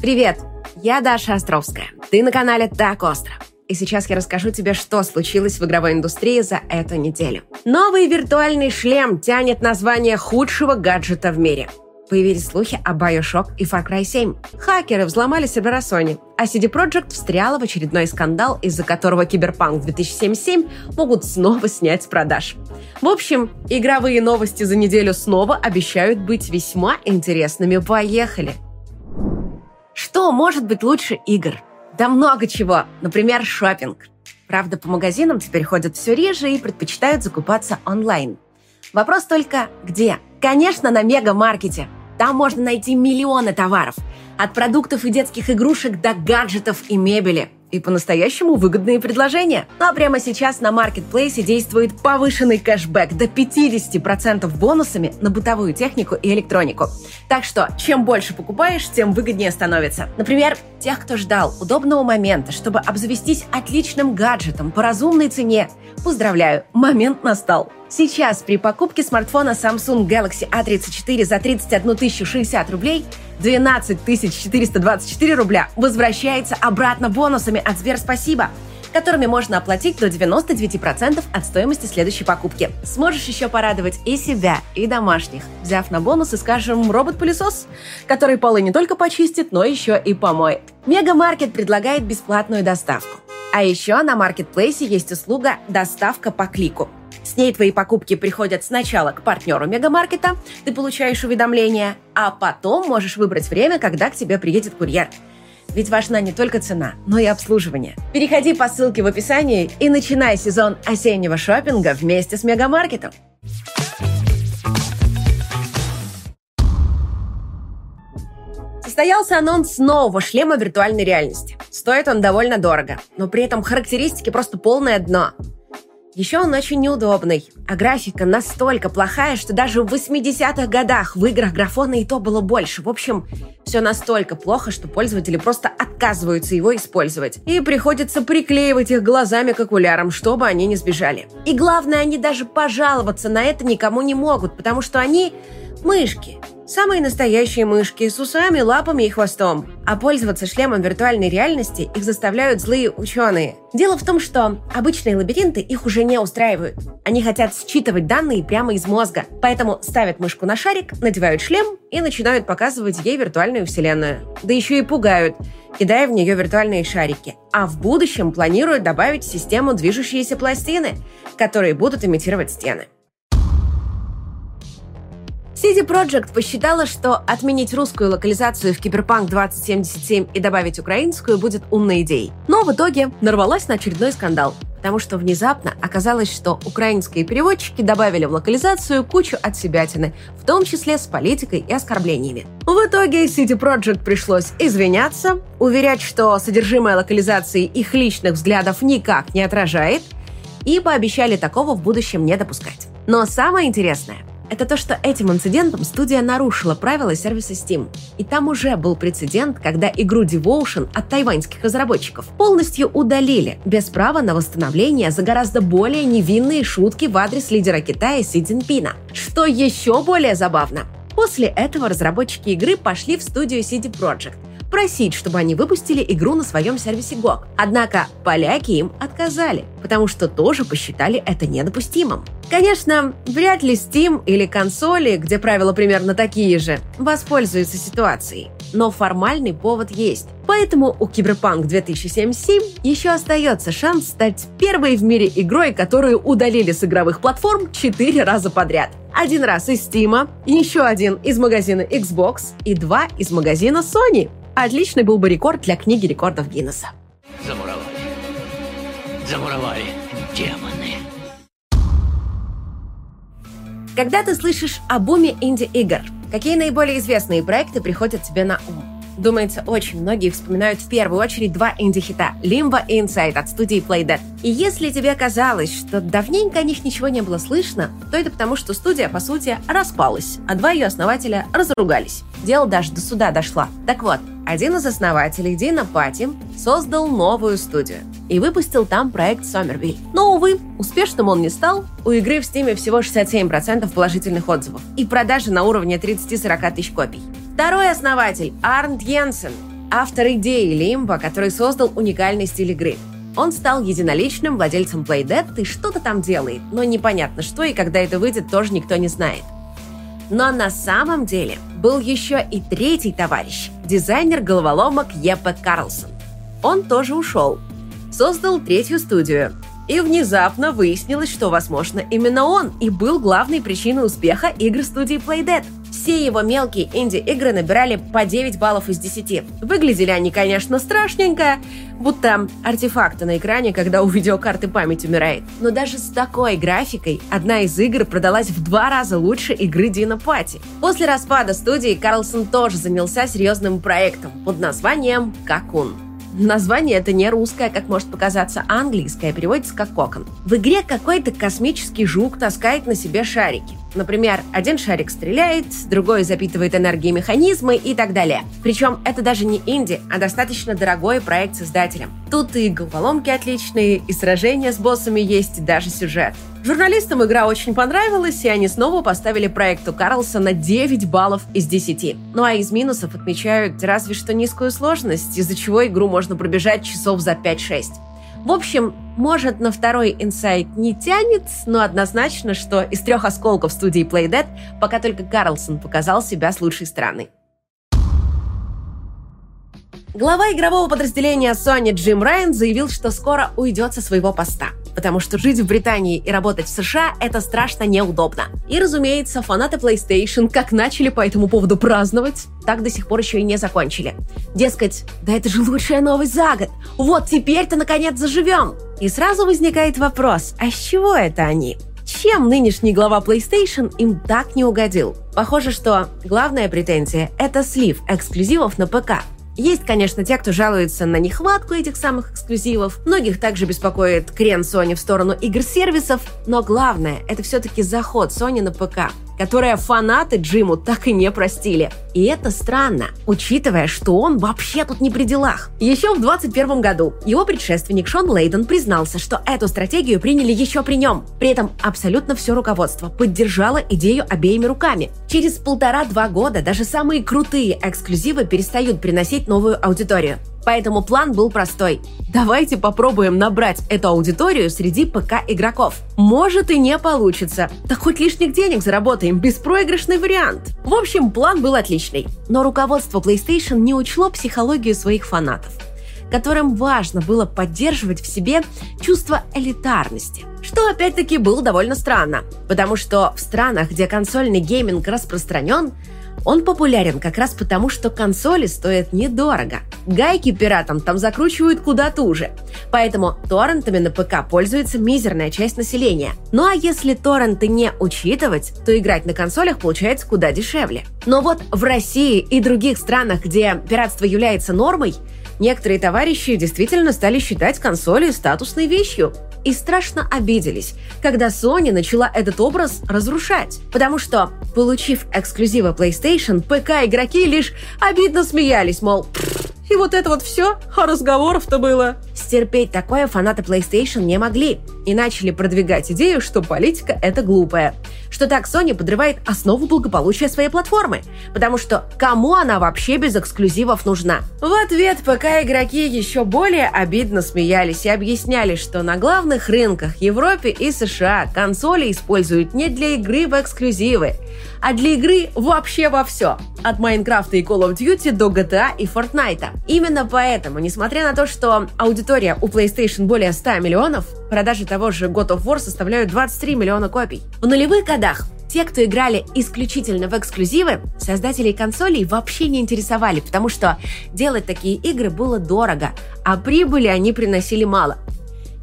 Привет, я Даша Островская. Ты на канале Так Остро. И сейчас я расскажу тебе, что случилось в игровой индустрии за эту неделю. Новый виртуальный шлем тянет название худшего гаджета в мире. Появились слухи о Bioshock и Far Cry 7. Хакеры взломали сервера Sony, а CD Projekt встряла в очередной скандал, из-за которого Киберпанк 2077 могут снова снять с продаж. В общем, игровые новости за неделю снова обещают быть весьма интересными. Поехали! Что может быть лучше игр? Да много чего. Например, шопинг. Правда, по магазинам теперь ходят все реже и предпочитают закупаться онлайн. Вопрос только где? Конечно, на мегамаркете. Там можно найти миллионы товаров. От продуктов и детских игрушек до гаджетов и мебели и по-настоящему выгодные предложения. Ну а прямо сейчас на маркетплейсе действует повышенный кэшбэк до 50% бонусами на бытовую технику и электронику. Так что, чем больше покупаешь, тем выгоднее становится. Например, тех, кто ждал удобного момента, чтобы обзавестись отличным гаджетом по разумной цене. Поздравляю, момент настал. Сейчас при покупке смартфона Samsung Galaxy A34 за 31 060 рублей 12 424 рубля возвращается обратно бонусами от Сберспасибо, которыми можно оплатить до 99% от стоимости следующей покупки. Сможешь еще порадовать и себя, и домашних, взяв на бонусы, скажем, робот-пылесос, который полы не только почистит, но еще и помоет. Мегамаркет предлагает бесплатную доставку. А еще на маркетплейсе есть услуга «Доставка по клику». С ней твои покупки приходят сначала к партнеру мегамаркета, ты получаешь уведомление, а потом можешь выбрать время, когда к тебе приедет курьер. Ведь важна не только цена, но и обслуживание. Переходи по ссылке в описании и начинай сезон осеннего шопинга вместе с мегамаркетом. Состоялся анонс нового шлема виртуальной реальности. Стоит он довольно дорого, но при этом характеристики просто полное дно. Еще он очень неудобный, а графика настолько плохая, что даже в 80-х годах в играх графона и то было больше. В общем, все настолько плохо, что пользователи просто отказываются его использовать. И приходится приклеивать их глазами к окулярам, чтобы они не сбежали. И главное, они даже пожаловаться на это никому не могут, потому что они мышки. Самые настоящие мышки с усами, лапами и хвостом. А пользоваться шлемом виртуальной реальности их заставляют злые ученые. Дело в том, что обычные лабиринты их уже не устраивают. Они хотят считывать данные прямо из мозга. Поэтому ставят мышку на шарик, надевают шлем и начинают показывать ей виртуальную вселенную. Да еще и пугают, кидая в нее виртуальные шарики. А в будущем планируют добавить в систему движущиеся пластины, которые будут имитировать стены. CD Projekt посчитала, что отменить русскую локализацию в Киберпанк 2077 и добавить украинскую будет умной идеей. Но в итоге нарвалась на очередной скандал, потому что внезапно оказалось, что украинские переводчики добавили в локализацию кучу отсебятины, в том числе с политикой и оскорблениями. В итоге CD Projekt пришлось извиняться, уверять, что содержимое локализации их личных взглядов никак не отражает, и пообещали такого в будущем не допускать. Но самое интересное – это то, что этим инцидентом студия нарушила правила сервиса Steam. И там уже был прецедент, когда игру Devotion от тайваньских разработчиков полностью удалили, без права на восстановление за гораздо более невинные шутки в адрес лидера Китая Си Цзиньпина. Что еще более забавно, После этого разработчики игры пошли в студию CD Projekt просить, чтобы они выпустили игру на своем сервисе GOG. Однако поляки им отказали, потому что тоже посчитали это недопустимым. Конечно, вряд ли Steam или консоли, где правила примерно такие же, воспользуются ситуацией. Но формальный повод есть. Поэтому у Cyberpunk 2077 еще остается шанс стать первой в мире игрой, которую удалили с игровых платформ 4 раза подряд. Один раз из Steam, еще один из магазина Xbox и два из магазина Sony. Отличный был бы рекорд для книги рекордов Гиннесса. Замуровали. Замуровали. Демоны. Когда ты слышишь о буме инди-игр, какие наиболее известные проекты приходят тебе на ум? Думается, очень многие вспоминают в первую очередь два инди-хита «Limbo» и «Inside» от студии Playdead. И если тебе казалось, что давненько о них ничего не было слышно, то это потому, что студия, по сути, распалась, а два ее основателя разругались. Дело даже до суда дошло. Так вот, один из основателей, Дина Пати, создал новую студию и выпустил там проект Сомервиль. Но, увы, успешным он не стал. У игры в Стиме всего 67% положительных отзывов и продажи на уровне 30-40 тысяч копий. Второй основатель, Арнт Йенсен, автор идеи Лимба, который создал уникальный стиль игры. Он стал единоличным владельцем Playdead и что-то там делает, но непонятно что и когда это выйдет, тоже никто не знает. Но на самом деле был еще и третий товарищ, дизайнер головоломок Еппе Карлсон. Он тоже ушел. Создал третью студию. И внезапно выяснилось, что, возможно, именно он и был главной причиной успеха игр студии Playdead – все его мелкие инди-игры набирали по 9 баллов из 10. Выглядели они, конечно, страшненько, будто артефакты на экране, когда у видеокарты память умирает. Но даже с такой графикой одна из игр продалась в два раза лучше игры Дина Пати. После распада студии Карлсон тоже занялся серьезным проектом под названием «Какун». Название это не русское, как может показаться, а английское, переводится как кокон. В игре какой-то космический жук таскает на себе шарики. Например, один шарик стреляет, другой запитывает энергией механизмы и так далее. Причем это даже не инди, а достаточно дорогой проект создателям. Тут и головоломки отличные, и сражения с боссами есть, и даже сюжет. Журналистам игра очень понравилась, и они снова поставили проекту Карлсона 9 баллов из 10. Ну а из минусов отмечают разве что низкую сложность, из-за чего игру можно пробежать часов за 5-6. В общем, может, на второй инсайт не тянет, но однозначно, что из трех осколков студии Playdead пока только Карлсон показал себя с лучшей стороны. Глава игрового подразделения Sony Джим Райан заявил, что скоро уйдет со своего поста – потому что жить в Британии и работать в США – это страшно неудобно. И, разумеется, фанаты PlayStation как начали по этому поводу праздновать, так до сих пор еще и не закончили. Дескать, да это же лучшая новость за год! Вот теперь-то наконец заживем! И сразу возникает вопрос, а с чего это они? Чем нынешний глава PlayStation им так не угодил? Похоже, что главная претензия – это слив эксклюзивов на ПК – есть, конечно, те, кто жалуется на нехватку этих самых эксклюзивов. Многих также беспокоит крен Sony в сторону игр-сервисов. Но главное, это все-таки заход Sony на ПК которое фанаты Джиму так и не простили. И это странно, учитывая, что он вообще тут не при делах. Еще в 2021 году его предшественник Шон Лейден признался, что эту стратегию приняли еще при нем. При этом абсолютно все руководство поддержало идею обеими руками. Через полтора-два года даже самые крутые эксклюзивы перестают приносить новую аудиторию. Поэтому план был простой. Давайте попробуем набрать эту аудиторию среди ПК-игроков. Может и не получится. Так хоть лишних денег заработаем, беспроигрышный вариант. В общем, план был отличный. Но руководство PlayStation не учло психологию своих фанатов которым важно было поддерживать в себе чувство элитарности. Что опять-таки было довольно странно, потому что в странах, где консольный гейминг распространен, он популярен как раз потому, что консоли стоят недорого. Гайки пиратам там закручивают куда туже. Поэтому торрентами на ПК пользуется мизерная часть населения. Ну а если торренты не учитывать, то играть на консолях получается куда дешевле. Но вот в России и других странах, где пиратство является нормой, некоторые товарищи действительно стали считать консоли статусной вещью и страшно обиделись, когда Sony начала этот образ разрушать. Потому что, получив эксклюзивы PlayStation, ПК-игроки лишь обидно смеялись, мол, и вот это вот все, а разговоров-то было. Стерпеть такое фанаты PlayStation не могли и начали продвигать идею, что политика — это глупая. Что так Sony подрывает основу благополучия своей платформы. Потому что кому она вообще без эксклюзивов нужна? В ответ пока игроки еще более обидно смеялись и объясняли, что на главных рынках Европе и США консоли используют не для игры в эксклюзивы, а для игры вообще во все. От Майнкрафта и Call of Duty до GTA и Fortnite. Именно поэтому, несмотря на то, что аудитория у PlayStation более 100 миллионов, продажи того же God of War составляют 23 миллиона копий. В нулевых годах те, кто играли исключительно в эксклюзивы, создателей консолей вообще не интересовали, потому что делать такие игры было дорого, а прибыли они приносили мало.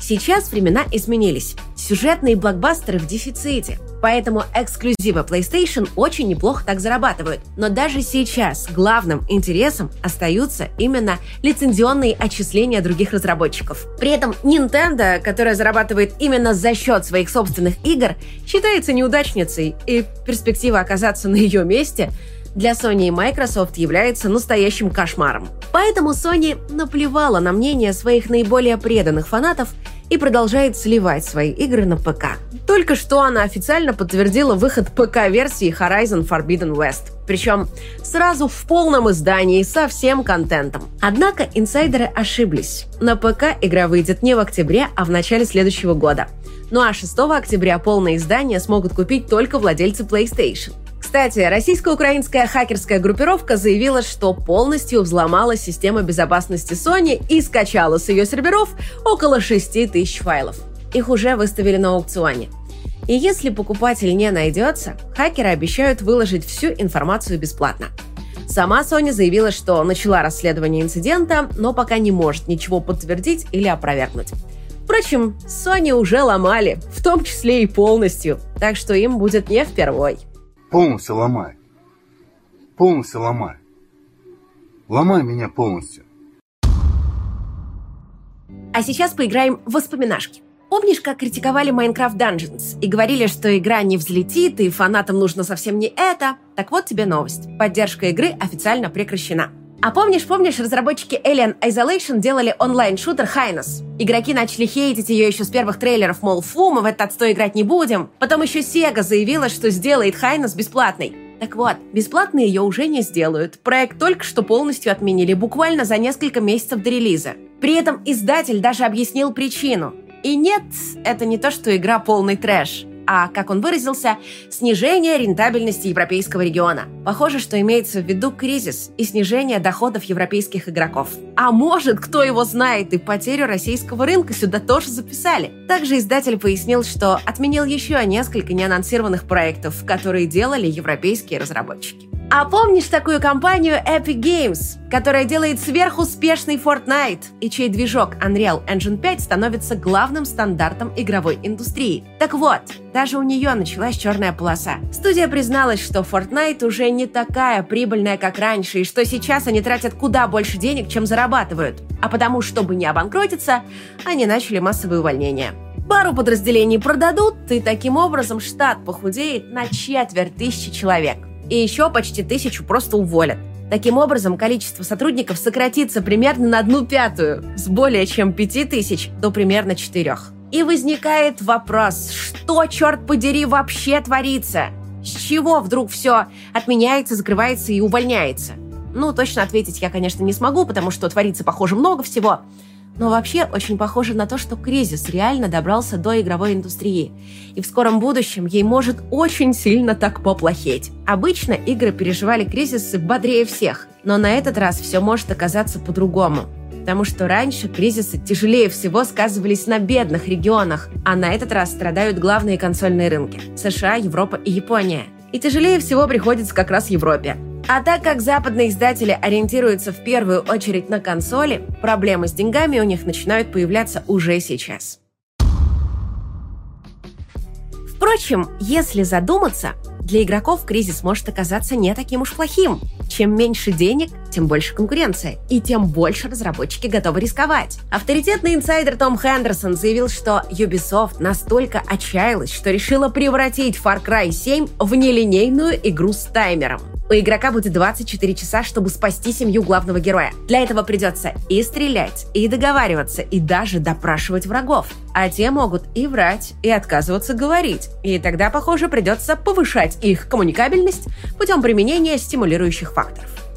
Сейчас времена изменились. Сюжетные блокбастеры в дефиците. Поэтому эксклюзивы PlayStation очень неплохо так зарабатывают. Но даже сейчас главным интересом остаются именно лицензионные отчисления других разработчиков. При этом Nintendo, которая зарабатывает именно за счет своих собственных игр, считается неудачницей, и перспектива оказаться на ее месте для Sony и Microsoft является настоящим кошмаром. Поэтому Sony наплевала на мнение своих наиболее преданных фанатов и продолжает сливать свои игры на ПК. Только что она официально подтвердила выход ПК-версии Horizon Forbidden West. Причем сразу в полном издании со всем контентом. Однако инсайдеры ошиблись. На ПК игра выйдет не в октябре, а в начале следующего года. Ну а 6 октября полное издание смогут купить только владельцы PlayStation. Кстати, российско-украинская хакерская группировка заявила, что полностью взломала систему безопасности Sony и скачала с ее серверов около 6 тысяч файлов. Их уже выставили на аукционе. И если покупатель не найдется, хакеры обещают выложить всю информацию бесплатно. Сама Sony заявила, что начала расследование инцидента, но пока не может ничего подтвердить или опровергнуть. Впрочем, Sony уже ломали, в том числе и полностью, так что им будет не впервой. Полностью ломай. Полностью ломай. Ломай меня полностью. А сейчас поиграем в воспоминашки. Помнишь, как критиковали Minecraft Dungeons и говорили, что игра не взлетит и фанатам нужно совсем не это? Так вот тебе новость. Поддержка игры официально прекращена. А помнишь, помнишь, разработчики Alien Isolation делали онлайн-шутер Highness? Игроки начали хейтить ее еще с первых трейлеров, мол, фу, мы в этот отстой играть не будем. Потом еще Sega заявила, что сделает Highness бесплатной. Так вот, бесплатно ее уже не сделают. Проект только что полностью отменили, буквально за несколько месяцев до релиза. При этом издатель даже объяснил причину. И нет, это не то, что игра полный трэш а, как он выразился, снижение рентабельности европейского региона. Похоже, что имеется в виду кризис и снижение доходов европейских игроков. А может, кто его знает, и потерю российского рынка сюда тоже записали. Также издатель пояснил, что отменил еще несколько неанонсированных проектов, которые делали европейские разработчики. А помнишь такую компанию Epic Games, которая делает сверхуспешный Fortnite и чей движок Unreal Engine 5 становится главным стандартом игровой индустрии? Так вот, даже у нее началась черная полоса. Студия призналась, что Fortnite уже не такая прибыльная, как раньше, и что сейчас они тратят куда больше денег, чем зарабатывают. А потому, чтобы не обанкротиться, они начали массовые увольнения. Пару подразделений продадут, и таким образом штат похудеет на четверть тысячи человек и еще почти тысячу просто уволят. Таким образом, количество сотрудников сократится примерно на одну пятую, с более чем пяти тысяч до примерно четырех. И возникает вопрос, что, черт подери, вообще творится? С чего вдруг все отменяется, закрывается и увольняется? Ну, точно ответить я, конечно, не смогу, потому что творится, похоже, много всего. Но вообще очень похоже на то, что кризис реально добрался до игровой индустрии. И в скором будущем ей может очень сильно так поплохеть. Обычно игры переживали кризисы бодрее всех, но на этот раз все может оказаться по-другому. Потому что раньше кризисы тяжелее всего сказывались на бедных регионах, а на этот раз страдают главные консольные рынки – США, Европа и Япония. И тяжелее всего приходится как раз Европе. А так как западные издатели ориентируются в первую очередь на консоли, проблемы с деньгами у них начинают появляться уже сейчас. Впрочем, если задуматься, для игроков кризис может оказаться не таким уж плохим. Чем меньше денег, тем больше конкуренция, и тем больше разработчики готовы рисковать. Авторитетный инсайдер Том Хендерсон заявил, что Ubisoft настолько отчаялась, что решила превратить Far Cry 7 в нелинейную игру с таймером. У игрока будет 24 часа, чтобы спасти семью главного героя. Для этого придется и стрелять, и договариваться, и даже допрашивать врагов. А те могут и врать, и отказываться говорить. И тогда, похоже, придется повышать их коммуникабельность путем применения стимулирующих факторов.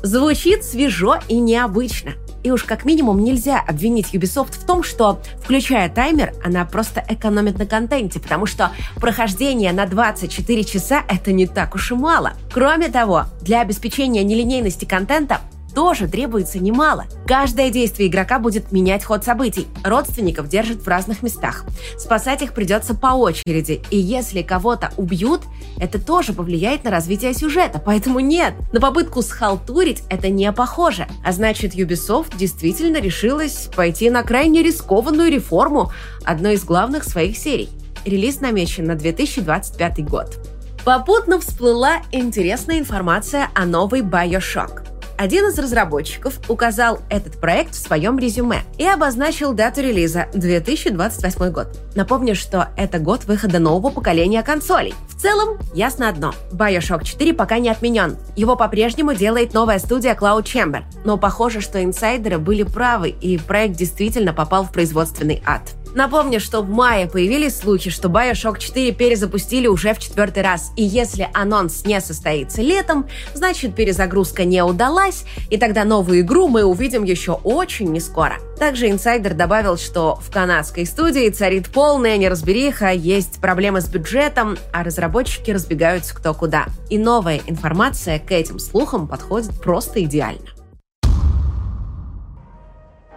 Звучит свежо и необычно. И уж как минимум нельзя обвинить Ubisoft в том, что, включая таймер, она просто экономит на контенте, потому что прохождение на 24 часа — это не так уж и мало. Кроме того, для обеспечения нелинейности контента тоже требуется немало. Каждое действие игрока будет менять ход событий. Родственников держат в разных местах. Спасать их придется по очереди. И если кого-то убьют, это тоже повлияет на развитие сюжета. Поэтому нет, на попытку схалтурить это не похоже. А значит, Ubisoft действительно решилась пойти на крайне рискованную реформу одной из главных своих серий. Релиз намечен на 2025 год. Попутно всплыла интересная информация о новой Bioshock. Один из разработчиков указал этот проект в своем резюме и обозначил дату релиза – 2028 год. Напомню, что это год выхода нового поколения консолей. В целом, ясно одно. Bioshock 4 пока не отменен. Его по-прежнему делает новая студия Cloud Chamber. Но похоже, что инсайдеры были правы, и проект действительно попал в производственный ад. Напомню, что в мае появились слухи, что Bioshock 4 перезапустили уже в четвертый раз. И если анонс не состоится летом, значит перезагрузка не удалась, и тогда новую игру мы увидим еще очень не скоро. Также инсайдер добавил, что в канадской студии царит полная неразбериха, есть проблемы с бюджетом, а разработчики разбегаются кто куда. И новая информация к этим слухам подходит просто идеально.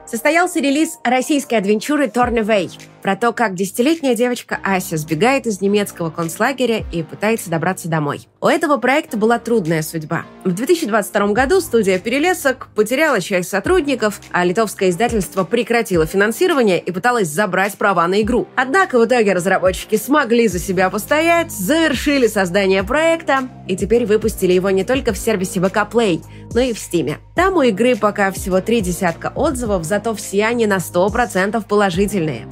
Состоялся релиз российской адвенчуры Торневей про то, как десятилетняя девочка Ася сбегает из немецкого концлагеря и пытается добраться домой. У этого проекта была трудная судьба. В 2022 году студия «Перелесок» потеряла часть сотрудников, а литовское издательство прекратило финансирование и пыталось забрать права на игру. Однако в итоге разработчики смогли за себя постоять, завершили создание проекта и теперь выпустили его не только в сервисе VK Play, но и в Steam. Там у игры пока всего три десятка отзывов, зато все они на 100% положительные.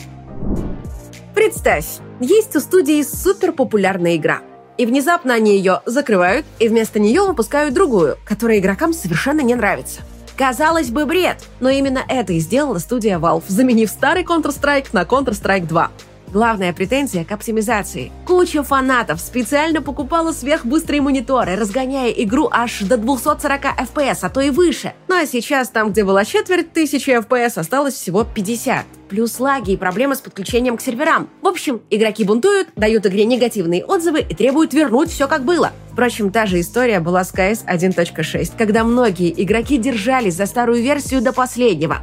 Представь, есть у студии супер популярная игра. И внезапно они ее закрывают, и вместо нее выпускают другую, которая игрокам совершенно не нравится. Казалось бы, бред, но именно это и сделала студия Valve, заменив старый Counter-Strike на Counter-Strike 2. Главная претензия к оптимизации. Куча фанатов специально покупала сверхбыстрые мониторы, разгоняя игру аж до 240 FPS, а то и выше. Ну а сейчас там, где была четверть тысячи FPS, осталось всего 50. Плюс лаги и проблемы с подключением к серверам. В общем, игроки бунтуют, дают игре негативные отзывы и требуют вернуть все как было. Впрочем, та же история была с CS 1.6, когда многие игроки держались за старую версию до последнего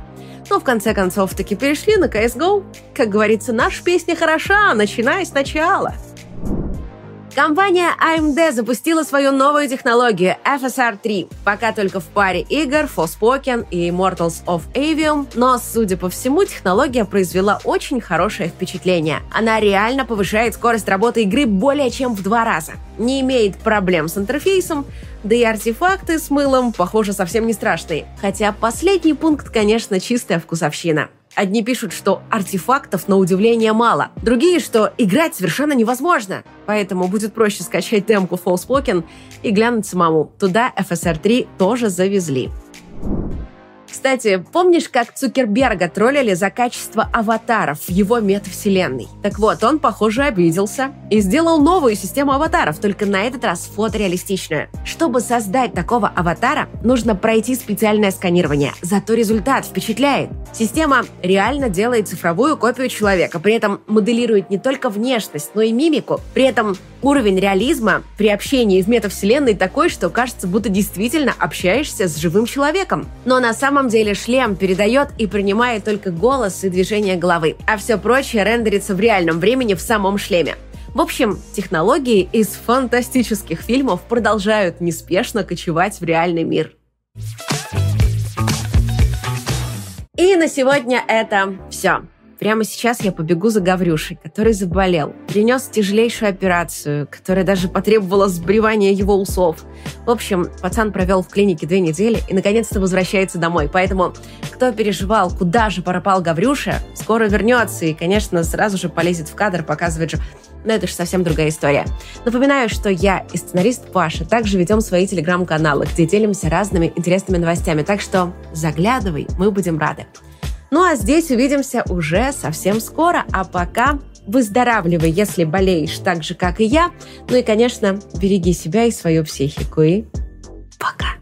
но в конце концов таки перешли на CSGO. Как говорится, наша песня хороша, начиная сначала. Компания AMD запустила свою новую технологию FSR 3, пока только в паре игр Forspoken и Immortals of Avium, но, судя по всему, технология произвела очень хорошее впечатление. Она реально повышает скорость работы игры более чем в два раза, не имеет проблем с интерфейсом, да и артефакты с мылом, похоже, совсем не страшные. Хотя последний пункт, конечно, чистая вкусовщина. Одни пишут, что артефактов на удивление мало, другие, что играть совершенно невозможно. Поэтому будет проще скачать демку Forspoken и глянуть самому. Туда FSR 3 тоже завезли. Кстати, помнишь, как Цукерберга троллили за качество аватаров в его метавселенной? Так вот, он, похоже, обиделся и сделал новую систему аватаров, только на этот раз фотореалистичную. Чтобы создать такого аватара, нужно пройти специальное сканирование, зато результат впечатляет. Система реально делает цифровую копию человека, при этом моделирует не только внешность, но и мимику. При этом уровень реализма при общении в метавселенной такой, что кажется, будто действительно общаешься с живым человеком. Но на самом самом деле шлем передает и принимает только голос и движение головы, а все прочее рендерится в реальном времени в самом шлеме. В общем, технологии из фантастических фильмов продолжают неспешно кочевать в реальный мир. И на сегодня это все. Прямо сейчас я побегу за Гаврюшей, который заболел. Принес тяжелейшую операцию, которая даже потребовала сбривания его усов. В общем, пацан провел в клинике две недели и наконец-то возвращается домой. Поэтому, кто переживал, куда же пропал Гаврюша, скоро вернется и, конечно, сразу же полезет в кадр, показывает же но это же совсем другая история. Напоминаю, что я и сценарист Паша также ведем свои телеграм-каналы, где делимся разными интересными новостями. Так что заглядывай, мы будем рады. Ну а здесь увидимся уже совсем скоро. А пока выздоравливай, если болеешь так же, как и я. Ну и, конечно, береги себя и свою психику. И пока.